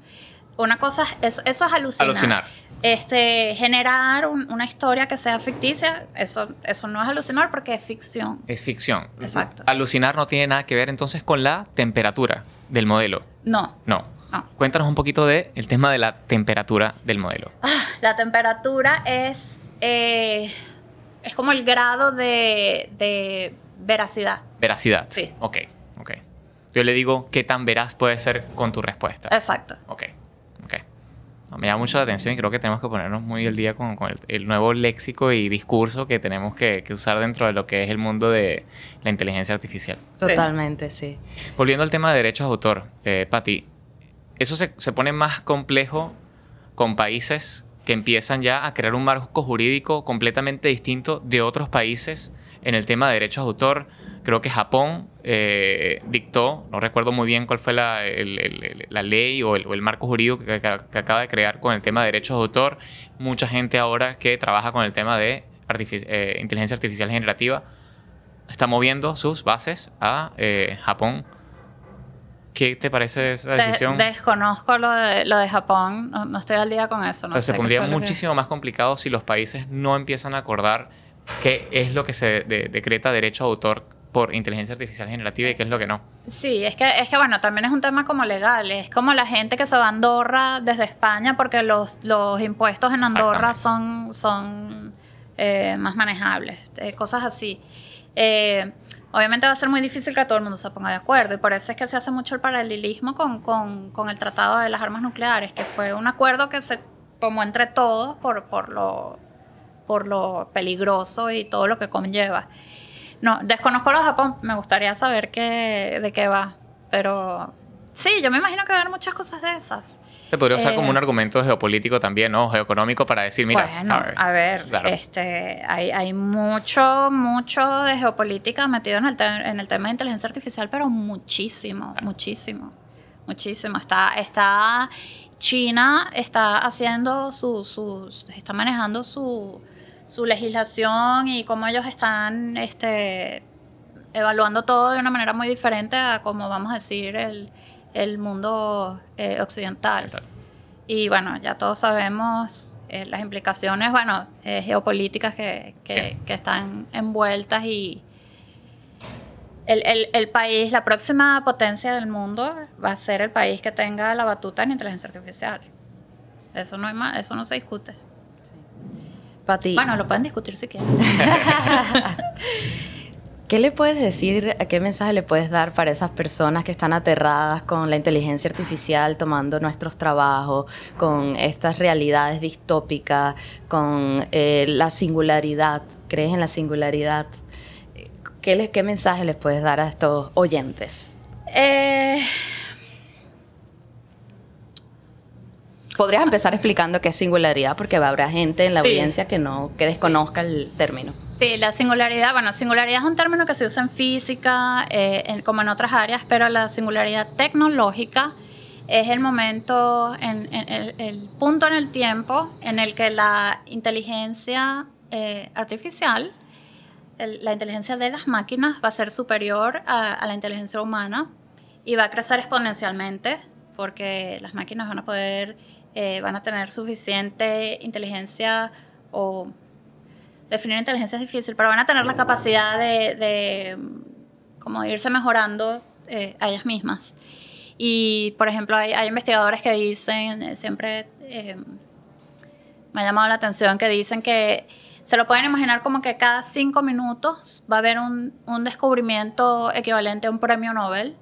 Speaker 3: Una cosa, eso, eso es alucinar.
Speaker 2: Alucinar.
Speaker 3: Este, generar un, una historia que sea ficticia, eso, eso no es alucinar porque es ficción.
Speaker 2: Es ficción.
Speaker 3: Exacto.
Speaker 2: Alucinar no tiene nada que ver entonces con la temperatura del modelo.
Speaker 3: No.
Speaker 2: No. no. Cuéntanos un poquito del el tema de la temperatura del modelo.
Speaker 3: Ah, la temperatura es, eh, es como el grado de, de veracidad.
Speaker 2: Veracidad.
Speaker 3: Sí.
Speaker 2: Ok, ok. Yo le digo qué tan veraz puede ser con tu respuesta.
Speaker 3: Exacto.
Speaker 2: Ok me llama mucho la atención y creo que tenemos que ponernos muy al día con, el, nuevo léxico y discurso que tenemos que, usar dentro de lo que es el mundo de la inteligencia artificial.
Speaker 1: Totalmente, sí.
Speaker 2: Volviendo al tema de derechos de autor, eh, Patti, eso se, se pone más complejo con países que empiezan ya a crear un marco jurídico completamente distinto de otros países en el tema de derechos de autor creo que Japón eh, dictó, no recuerdo muy bien cuál fue la, la ley o, el, marco jurídico que, acaba de crear con el tema de derechos de autor. Mucha gente ahora que trabaja con el tema de eh, inteligencia artificial generativa está moviendo sus bases a eh, Japón. ¿Qué te parece esa decisión?
Speaker 3: desconozco lo de, lo de Japón, no, estoy al día con eso. No
Speaker 2: se pondría muchísimo más complicado si los países no empiezan a acordar qué es lo que se decreta derecho de autor por inteligencia artificial generativa y qué es lo que no.
Speaker 3: Sí, es que, es que bueno, también es un tema como legal, es como la gente que se va a Andorra desde España porque los, los impuestos en Andorra son, son eh, más manejables, eh, cosas así. Eh, obviamente va a ser muy difícil que todo el mundo se ponga de acuerdo y por eso es que se hace mucho el paralelismo con, con, con el Tratado de las Armas Nucleares, que fue un acuerdo que se tomó entre todos por, por, lo, por lo peligroso y todo lo que conlleva. No, desconozco lo de Japón, me gustaría saber qué, de qué va, pero sí, yo me imagino que va a haber muchas cosas de esas.
Speaker 2: Se podría usar como un eh, argumento geopolítico también, ¿no? Geoeconómico para decir, mira,
Speaker 3: bueno, a ver, este, hay, hay, mucho, mucho de geopolítica metido en el, en el tema de inteligencia artificial, pero muchísimo, muchísimo, muchísimo. Está, está, China está haciendo sus, su, está manejando su su legislación y cómo ellos están este, evaluando todo de una manera muy diferente a como vamos a decir el, el mundo eh, occidental. Y bueno, ya todos sabemos eh, las implicaciones, bueno, eh, geopolíticas que, que, que, están envueltas y el, el, el, país, la próxima potencia del mundo va a ser el país que tenga la batuta en inteligencia artificial. Eso no, hay más, eso no se discute. Bueno, lo pueden discutir si quieren.
Speaker 1: ¿Qué le puedes decir, qué mensaje le puedes dar para esas personas que están aterradas con la inteligencia artificial tomando nuestros trabajos, con estas realidades distópicas, con eh, la singularidad? ¿Crees en la singularidad? ¿Qué, ¿Qué mensaje les puedes dar a estos oyentes?
Speaker 3: Eh,
Speaker 1: Podrías empezar explicando qué es singularidad, porque habrá gente en la audiencia que no, que desconozca el término.
Speaker 3: Sí, la singularidad, bueno, singularidad es un término que se usa en física, eh, como en otras áreas, pero la singularidad tecnológica es el momento, en, el, punto en el tiempo en el que la inteligencia eh, artificial, la inteligencia de las máquinas va a ser superior a, la inteligencia humana y va a crecer exponencialmente porque las máquinas van a poder, eh, van a tener suficiente inteligencia o definir inteligencia es difícil, pero van a tener la capacidad de, como irse mejorando eh, ellas mismas. Y, por ejemplo, hay, investigadores que dicen, eh, siempre me ha llamado la atención, que dicen que se lo pueden imaginar como que cada cinco minutos va a haber un, un descubrimiento equivalente a un premio Nobel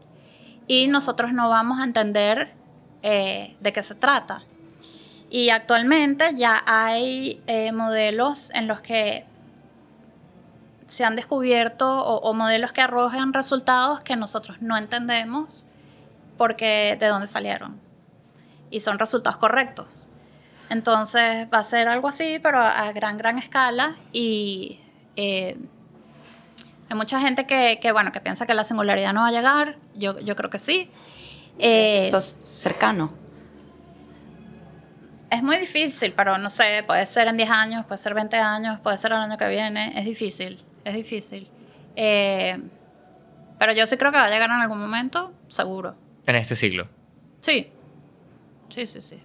Speaker 3: y nosotros no vamos a entender de qué se trata. Y actualmente ya hay eh, modelos en los que se han descubierto o, modelos que arrojan resultados que nosotros no entendemos porque de dónde salieron. Y son resultados correctos. Entonces va a ser algo así, pero a, gran, gran escala. Y eh, hay mucha gente que, bueno, que piensa que la singularidad no va a llegar. Yo, yo creo que sí.
Speaker 1: Eh, Eso es cercano
Speaker 3: es muy difícil, pero no sé, puede ser en 10 años, puede ser 20 años, puede ser el año que viene, es difícil, es difícil. Eh, pero yo sí creo que va a llegar en algún momento, seguro.
Speaker 2: En este siglo.
Speaker 3: Sí, sí, sí, sí.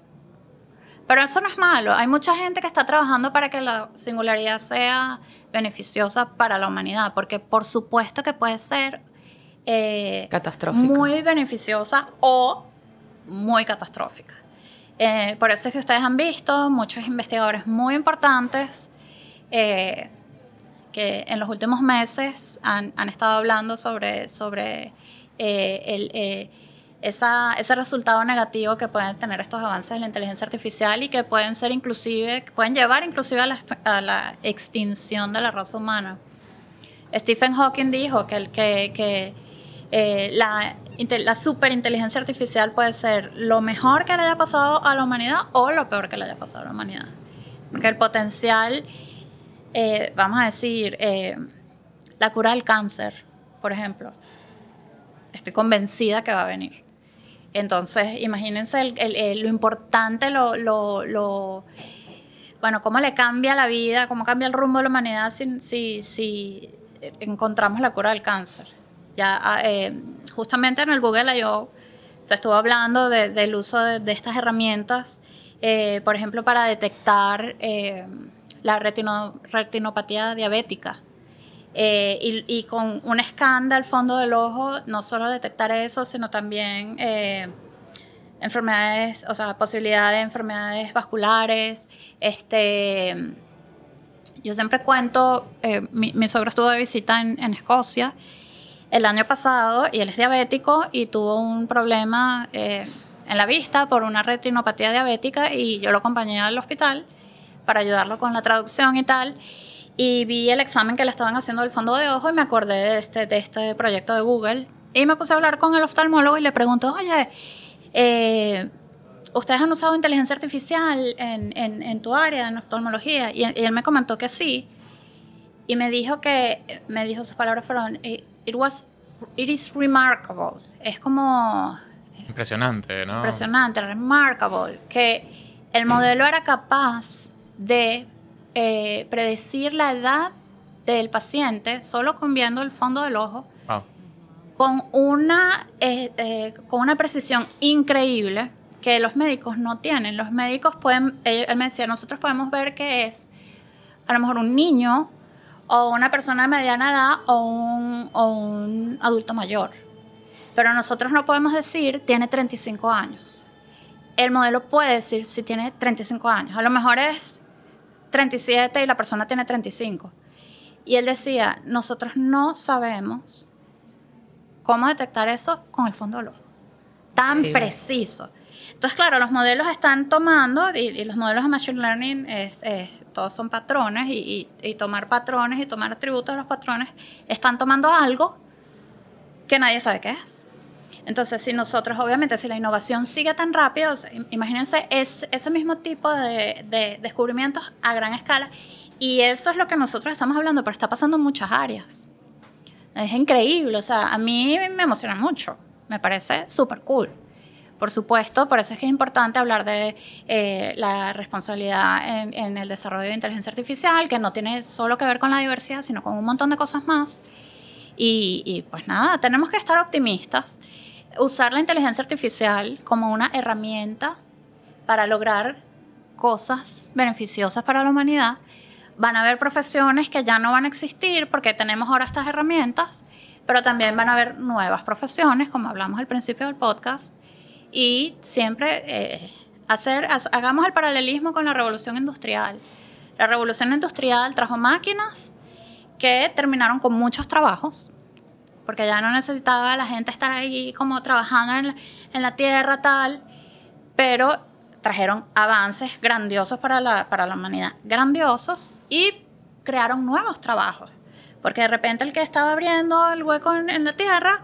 Speaker 3: Pero eso no es malo. Hay mucha gente que está trabajando para que la singularidad sea beneficiosa para la humanidad, porque por supuesto que puede ser
Speaker 1: eh, catastrófica.
Speaker 3: Muy beneficiosa o muy catastrófica. Eh, por eso es que ustedes han visto muchos investigadores muy importantes eh, que en los últimos meses han, estado hablando sobre, sobre eh, ese resultado negativo que pueden tener estos avances de la inteligencia artificial y que pueden ser inclusive, pueden llevar inclusive a la, a la extinción de la raza humana. Stephen Hawking dijo que, que, que la la superinteligencia artificial puede ser lo mejor que le haya pasado a la humanidad o lo peor que le haya pasado a la humanidad. Porque el potencial, eh, vamos a decir, eh, la cura del cáncer, por ejemplo, estoy convencida que va a venir. Entonces, imagínense lo importante, lo, lo, bueno, cómo le cambia la vida, cómo cambia el rumbo de la humanidad si, si, si encontramos la cura del cáncer. Ya, ah, eh, justamente en el Google I.O. se estuvo hablando del uso de, estas herramientas, eh, por ejemplo, para detectar eh, la retinopatía diabética. y, con un scan del fondo del ojo, no solo detectar eso, sino también enfermedades, o sea, posibilidad de enfermedades vasculares. Este, yo siempre cuento, mi, mi, estuvo de visita en Escocia el año pasado y él es diabético y tuvo un problema eh, en la vista por una retinopatía diabética y yo lo acompañé al hospital para ayudarlo con la traducción y tal. Y vi el examen que le estaban haciendo del fondo de ojo y me acordé de este, de este proyecto de Google. Y me puse a hablar con el oftalmólogo y le pregunto, oye, eh, ¿ustedes han usado inteligencia artificial en, en, tu área, en oftalmología? Y, y, él me comentó que sí. Y me dijo que, me dijo, sus palabras fueron, it was, it is remarkable. Es como...
Speaker 2: Impresionante, ¿no?
Speaker 3: Impresionante, remarkable. Que el modelo era capaz de eh, predecir la edad del paciente solo con viendo el fondo del ojo. Con una, eh, eh, con una precisión increíble que los médicos no tienen. Los médicos pueden, él me decía, nosotros podemos ver que es a lo mejor un niño o una persona de mediana edad o un, o un adulto mayor. Pero nosotros no podemos decir tiene 35 años. El modelo puede decir si tiene 35 años. A lo mejor es 37 y la persona tiene 35. Y él decía, nosotros no sabemos cómo detectar eso con el fondo del ojo. Tan preciso. Entonces, claro, los modelos están tomando, y, los modelos de Machine Learning, todos son patrones, y, tomar patrones y tomar atributos de los patrones, están tomando algo que nadie sabe qué es. Entonces, si nosotros, obviamente, si la innovación sigue tan rápido, imagínense es, ese mismo tipo de, de, descubrimientos a gran escala. Y eso es lo que nosotros estamos hablando, pero está pasando en muchas áreas. Es increíble, o sea, a mí me emociona mucho, me parece súper cool. Por supuesto, por eso es que es importante hablar de eh, la responsabilidad en, el desarrollo de inteligencia artificial, que no tiene solo que ver con la diversidad, sino con un montón de cosas más. Y, y pues nada, tenemos que estar optimistas, usar la inteligencia artificial como una herramienta para lograr cosas beneficiosas para la humanidad. Van a haber profesiones que ya no van a existir porque tenemos ahora estas herramientas, pero también van a haber nuevas profesiones, como hablamos al principio del podcast, y siempre eh, hagamos el paralelismo con la revolución industrial. La revolución industrial trajo máquinas que terminaron con muchos trabajos, porque ya no necesitaba la gente estar ahí como trabajando en la, en la tierra tal, pero trajeron avances grandiosos para la, para la humanidad, grandiosos, y crearon nuevos trabajos, porque de repente el que estaba abriendo el hueco en la tierra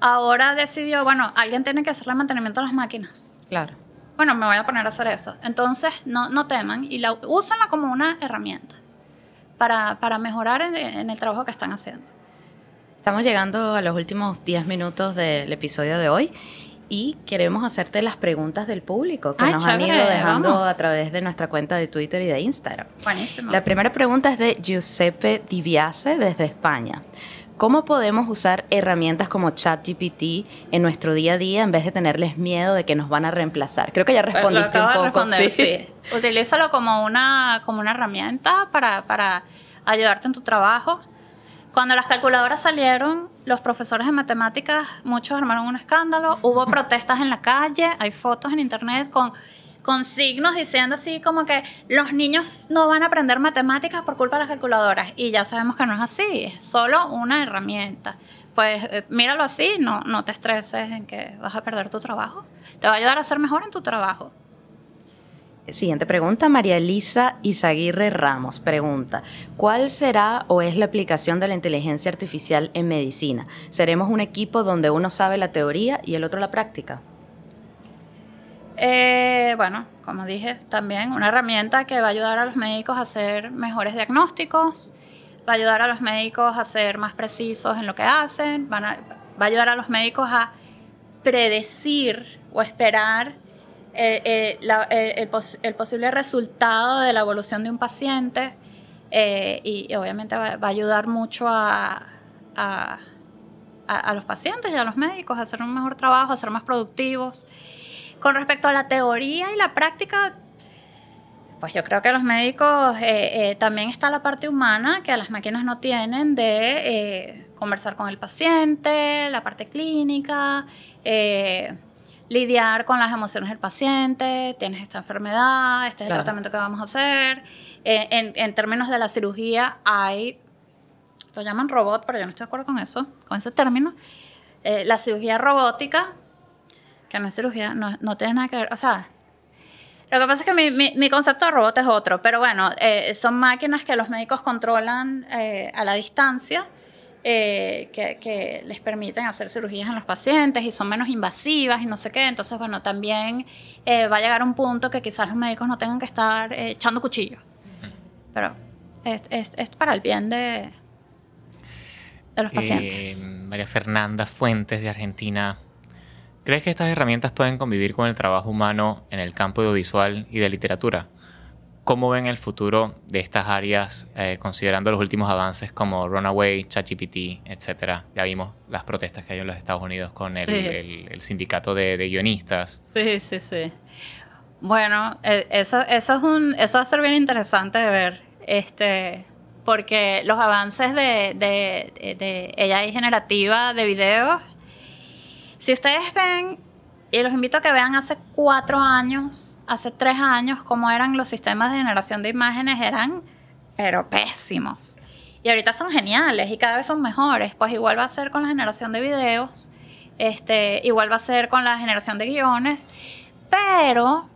Speaker 3: ahora decidió, bueno, alguien tiene que hacerle mantenimiento a las máquinas.
Speaker 1: Claro.
Speaker 3: Bueno, me voy a poner a hacer eso. Entonces, no, no teman y la, úsenla como una herramienta para, para mejorar en, en, el trabajo que están haciendo.
Speaker 1: Estamos llegando a los últimos 10 minutos del episodio de hoy y queremos hacerte las preguntas del público que
Speaker 3: Ay,
Speaker 1: nos
Speaker 3: chévere,
Speaker 1: han ido dejando
Speaker 3: vamos.
Speaker 1: a través de nuestra cuenta de Twitter y de Instagram.
Speaker 3: Buenísimo.
Speaker 1: La primera pregunta es de Giuseppe Diviase desde España. ¿Cómo podemos usar herramientas como ChatGPT en nuestro día a día en vez de tenerles miedo de que nos van a reemplazar? Creo que ya respondiste
Speaker 3: Lo
Speaker 1: un
Speaker 3: de
Speaker 1: poco.
Speaker 3: responder,
Speaker 1: sí.
Speaker 3: sí. Utilízalo como una, como una herramienta para, para ayudarte en tu trabajo. Cuando las calculadoras salieron, los profesores de matemáticas, muchos armaron un escándalo, hubo protestas en la calle, hay fotos en internet con, con signos diciendo así como que los niños no van a aprender matemáticas por culpa de las calculadoras. Y ya sabemos que no es así, es solo una herramienta. Pues eh, míralo así, no, no te estreses en que vas a perder tu trabajo. Te va a ayudar a ser mejor en tu trabajo.
Speaker 1: Siguiente pregunta, María Elisa Izaguirre Ramos pregunta, ¿cuál será o es la aplicación de la inteligencia artificial en medicina? ¿Seremos un equipo donde uno sabe la teoría y el otro la práctica?
Speaker 3: Eh, bueno, como dije, también una herramienta que va a ayudar a los médicos a hacer mejores diagnósticos, va a ayudar a los médicos a ser más precisos en lo que hacen, a, va a ayudar a los médicos a predecir o esperar eh, eh, eh, el, pos el, posible resultado de la evolución de un paciente y, obviamente va, a ayudar mucho a los pacientes y a los médicos a hacer un mejor trabajo, a ser más productivos. Con respecto a la teoría y la práctica, pues yo creo que los médicos eh, eh, también está la parte humana que las máquinas no tienen de eh, conversar con el paciente, la parte clínica, lidiar con las emociones del paciente, tienes esta enfermedad, este es claro. el tratamiento que vamos a hacer. En, en, términos de la cirugía hay, lo llaman robot, pero yo no estoy de acuerdo con eso, con ese término. La cirugía robótica que no es cirugía, no, no tiene nada que ver, o sea, lo que pasa es que mi, mi, mi concepto de robot es otro, pero bueno, eh, son máquinas que los médicos controlan eh, a la distancia, eh, que, que, les permiten hacer cirugías en los pacientes y son menos invasivas y no sé qué, entonces bueno, también eh, va a llegar un punto que quizás los médicos no tengan que estar eh, echando cuchillos, pero es, es, es para el bien de, de los pacientes.
Speaker 2: María Fernanda Fuentes de Argentina ¿Crees que estas herramientas pueden convivir con el trabajo humano en el campo audiovisual y de literatura? ¿Cómo ven el futuro de estas áreas eh, considerando los últimos avances como Runaway, ChatGPT, etcétera? Ya vimos las protestas que hay en los Estados Unidos con el, sí. el, el sindicato de, de, guionistas.
Speaker 3: Sí, sí, sí. Bueno, eh, eso, eso, es un, eso va a ser bien interesante de ver, este, porque los avances de, de, de AI generativa de videos si ustedes ven, y los invito a que vean hace cuatro años, hace tres años, cómo eran los sistemas de generación de imágenes, eran, pero pésimos. Y ahorita son geniales y cada vez son mejores. Pues igual va a ser con la generación de videos, este, igual va a ser con la generación de guiones, pero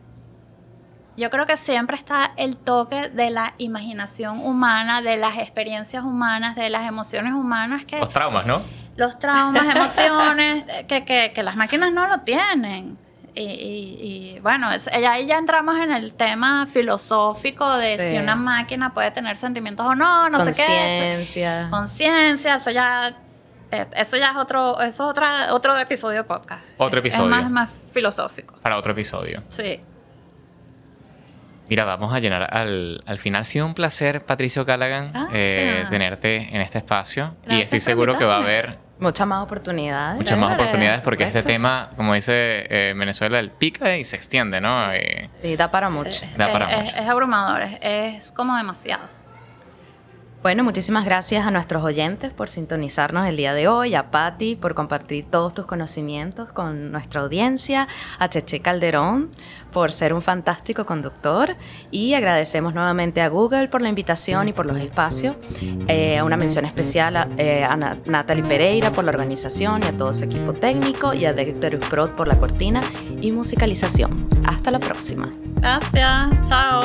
Speaker 3: yo creo que siempre está el toque de la imaginación humana, de las experiencias humanas, de las emociones humanas que...
Speaker 2: Los traumas, ¿no?
Speaker 3: Los traumas, emociones, que, que, que las máquinas no lo tienen. Y, y, y bueno, es, y ahí ya entramos en el tema filosófico de
Speaker 1: Sí.
Speaker 3: si una máquina puede tener sentimientos o no, no sé qué.
Speaker 1: Conciencia.
Speaker 3: Conciencia, eso ya, eh, eso ya es otro, eso es otra, otro episodio de podcast.
Speaker 2: Otro episodio.
Speaker 3: Es más, más filosófico.
Speaker 2: Para otro episodio.
Speaker 3: Sí.
Speaker 2: Mira, vamos a llenar al, al final. Ha sido un placer, Patricio Callaghan, eh, tenerte en este espacio. y estoy seguro que va a haber
Speaker 1: Muchas más oportunidades.
Speaker 2: muchas más oportunidades porque este tema, como dice eh, Venezuela, el pica y se extiende, ¿no? Eh,
Speaker 1: Sí, da para mucho.
Speaker 3: Es,
Speaker 2: Da para
Speaker 3: es-
Speaker 2: mucho.
Speaker 3: es abrumador, es, es como demasiado.
Speaker 1: Bueno, muchísimas gracias a nuestros oyentes por sintonizarnos el día de hoy, a Patti por compartir todos tus conocimientos con nuestra audiencia, a Cheche Calderón por ser un fantástico conductor y agradecemos nuevamente a Google por la invitación y por los espacios. Eh, una mención especial a, eh, a Na- Natalie Pereira por la organización y a todo su equipo técnico y a Dectorus Prod por la cortina y musicalización. Hasta la próxima.
Speaker 3: Gracias, chao.